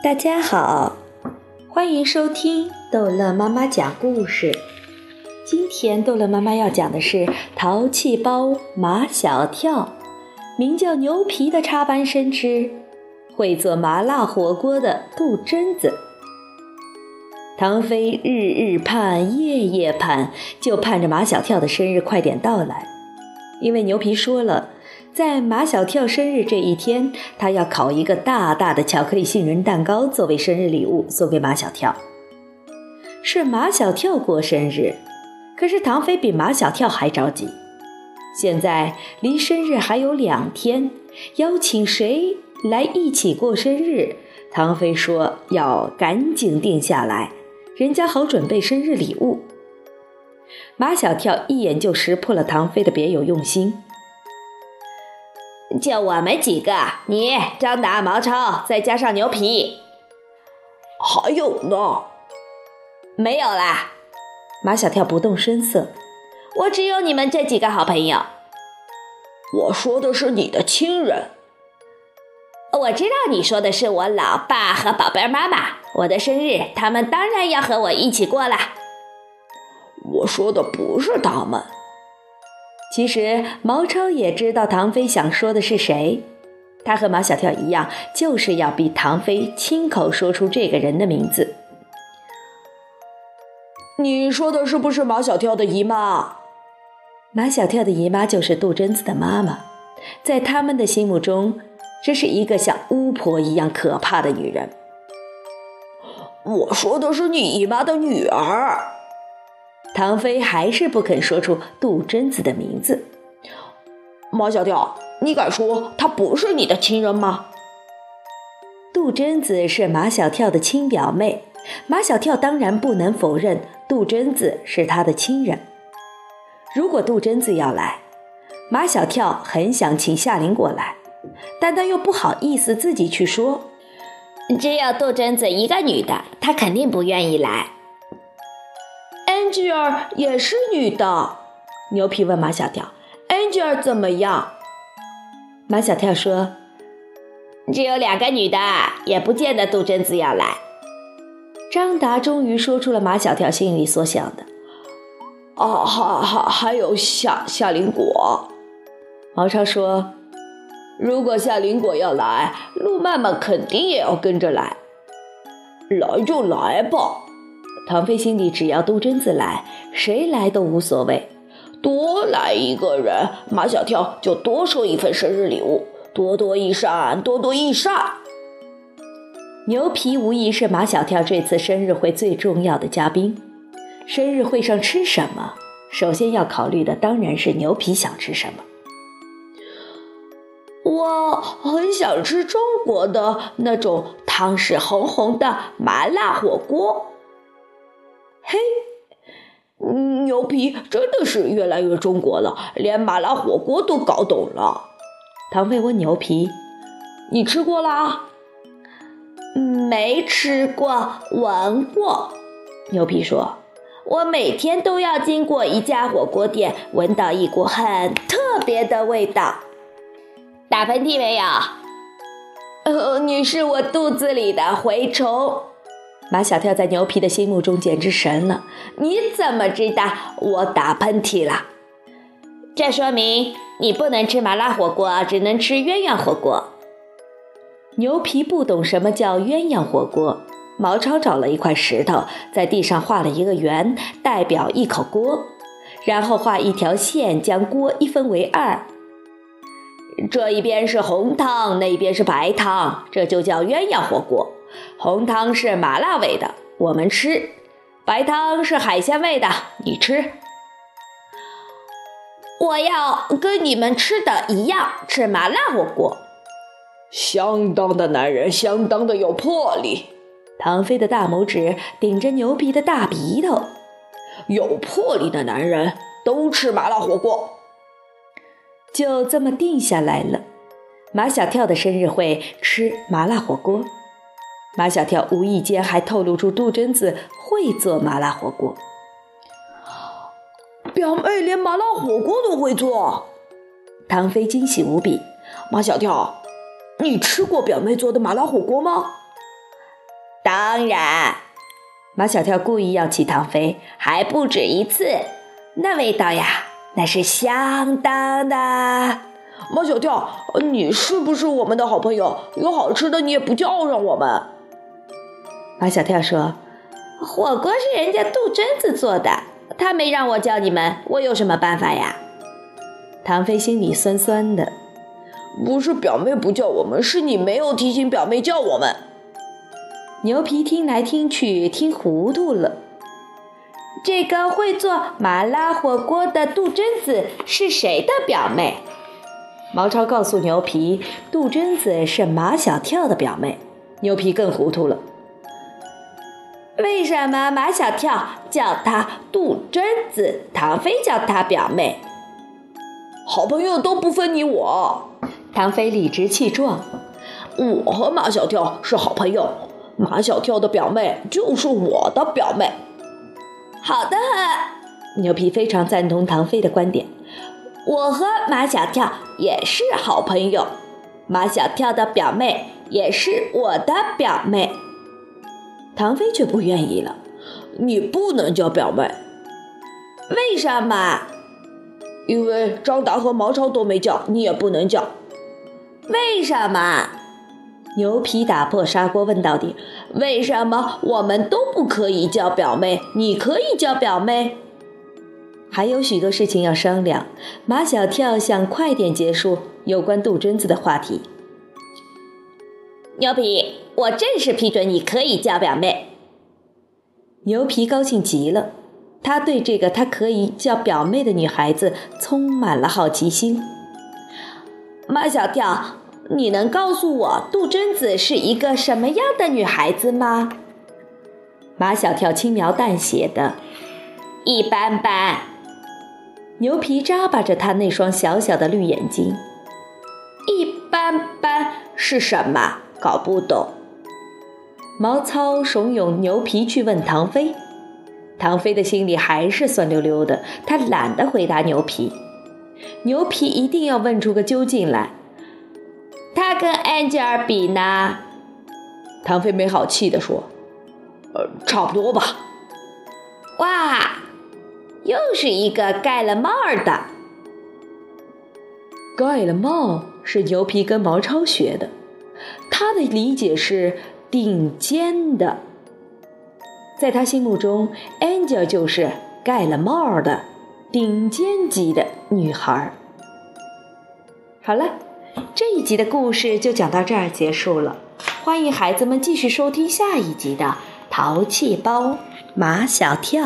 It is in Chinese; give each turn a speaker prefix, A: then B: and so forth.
A: 大家好，欢迎收听逗乐妈妈讲故事。今天逗乐妈妈要讲的是淘气包马小跳，名叫牛皮的插班生吃会做麻辣火锅的杜真子。唐飞日日盼，夜夜盼，就盼着马小跳的生日快点到来。因为牛皮说了，在马小跳生日这一天，他要烤一个大大的巧克力杏仁蛋糕作为生日礼物送给马小跳。是马小跳过生日，可是唐飞比马小跳还着急。现在离生日还有两天，邀请谁来一起过生日？唐飞说要赶紧定下来。人家好准备生日礼物。马小跳一眼就识破了唐飞的别有用心。
B: 就我们几个，你张达、毛超，再加上牛皮，
C: 还有呢？
B: 没有啦。
A: 马小跳不动声色。
B: 我只有你们这几个好朋友。
C: 我说的是你的亲人。
B: 我知道你说的是我老爸和宝贝妈妈。我的生日，他们当然要和我一起过啦。
C: 我说的不是他们。
A: 其实毛超也知道唐飞想说的是谁，他和马小跳一样，就是要逼唐飞亲口说出这个人的名字。
C: 你说的是不是马小跳的姨妈？
A: 马小跳的姨妈就是杜真子的妈妈，在他们的心目中，这是一个像巫婆一样可怕的女人。
C: 我说的是你姨妈的女儿。
A: 唐飞还是不肯说出杜真子的名字。
C: 马小跳，你敢说她不是你的亲人吗？
A: 杜真子是马小跳的亲表妹，马小跳当然不能否认杜真子是他的亲人。如果杜真子要来，马小跳很想请夏琳过来，但他又不好意思自己去说。
B: 只有杜真子一个女的，她肯定不愿意来。
C: 安吉尔也是女的，
A: 牛皮问马小跳：“
C: 安吉尔怎么样？”
A: 马小跳说：“
B: 只有两个女的，也不见得杜真子要来。”
A: 张达终于说出了马小跳心里所想的：“
C: 哦，还还还有夏夏林果。”
A: 毛超说。
C: 如果夏林果要来，路曼曼肯定也要跟着来。来就来吧，
A: 唐飞心里只要杜真子来，谁来都无所谓。
C: 多来一个人，马小跳就多收一份生日礼物，多多益善，多多益善。
A: 牛皮无疑是马小跳这次生日会最重要的嘉宾。生日会上吃什么？首先要考虑的当然是牛皮想吃什么。
C: 我很想吃中国的那种汤是红红的麻辣火锅。嘿，牛皮真的是越来越中国了，连麻辣火锅都搞懂了。
A: 唐飞问牛皮：“
C: 你吃过啦？”“
B: 没吃过，闻过。”
A: 牛皮说：“
B: 我每天都要经过一家火锅店，闻到一股很特别的味道。”打喷嚏没有？呃，你是我肚子里的蛔虫。
A: 马小跳在牛皮的心目中简直神了。
B: 你怎么知道我打喷嚏了？这说明你不能吃麻辣火锅，只能吃鸳鸯火锅。
A: 牛皮不懂什么叫鸳鸯火锅。毛超找了一块石头，在地上画了一个圆，代表一口锅，然后画一条线，将锅一分为二。
B: 这一边是红汤，那一边是白汤，这就叫鸳鸯火锅。红汤是麻辣味的，我们吃；白汤是海鲜味的，你吃。我要跟你们吃的一样，吃麻辣火锅。
C: 相当的男人，相当的有魄力。
A: 唐飞的大拇指顶着牛皮的大鼻头，
C: 有魄力的男人都吃麻辣火锅。
A: 就这么定下来了。马小跳的生日会吃麻辣火锅。马小跳无意间还透露出杜真子会做麻辣火锅。
C: 表妹连麻辣火锅都会做，
A: 唐飞惊喜无比。
C: 马小跳，你吃过表妹做的麻辣火锅吗？
B: 当然。
A: 马小跳故意要气唐飞，
B: 还不止一次。那味道呀，那是相当的。
C: 马小跳，你是不是我们的好朋友？有好吃的你也不叫上我们。
A: 马小跳说：“
B: 火锅是人家杜真子做的，他没让我叫你们，我有什么办法呀？”
A: 唐飞心里酸酸的。
C: 不是表妹不叫我们，是你没有提醒表妹叫我们。
A: 牛皮听来听去听糊涂了。
B: 这个会做麻辣火锅的杜真子是谁的表妹？
A: 毛超告诉牛皮，杜真子是马小跳的表妹。牛皮更糊涂了。
B: 为什么马小跳叫她杜真子，唐飞叫她表妹？
C: 好朋友都不分你我。
A: 唐飞理直气壮：“
C: 我和马小跳是好朋友，马小跳的表妹就是我的表妹。”
B: 好的
A: 很，牛皮非常赞同唐飞的观点。
B: 我和马小跳也是好朋友，马小跳的表妹也是我的表妹。
A: 唐飞却不愿意了：“
C: 你不能叫表妹，
B: 为什么？
C: 因为张达和毛超都没叫，你也不能叫。”
B: 为什么？
A: 牛皮打破砂锅问到底：
B: 为什么我们都不可以叫表妹，你可以叫表妹？
A: 还有许多事情要商量。马小跳想快点结束有关杜真子的话题。
B: 牛皮，我正式批准你可以叫表妹。
A: 牛皮高兴极了，他对这个他可以叫表妹的女孩子充满了好奇心。
B: 马小跳，你能告诉我杜真子是一个什么样的女孩子吗？
A: 马小跳轻描淡写的，
B: 一般般。
A: 牛皮眨巴着他那双小小的绿眼睛，
B: 一般般是什么？搞不懂。
A: 毛糙怂恿牛皮去问唐飞，唐飞的心里还是酸溜溜的，他懒得回答牛皮。牛皮一定要问出个究竟来。
B: 他跟安吉尔比呢？
C: 唐飞没好气地说：“呃，差不多吧。”
B: 哇，又是一个盖了帽的。
A: 盖了帽是牛皮跟毛超学的，他的理解是顶尖的。在他心目中，Angel 就是盖了帽的。顶尖级的女孩。好了，这一集的故事就讲到这儿结束了。欢迎孩子们继续收听下一集的《淘气包马小跳》。